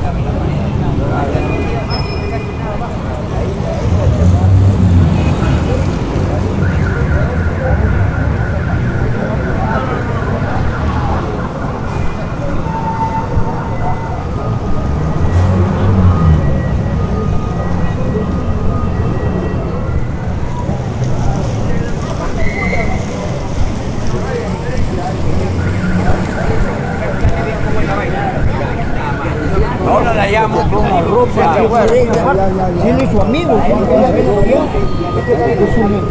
camino. Ropa. Si él es su amigo, es su amigo.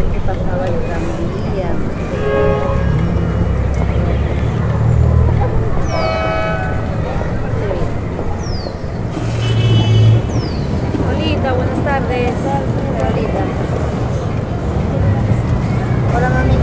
ver qué pasaba el tranvía. buenas tardes. Hola, Hola mami.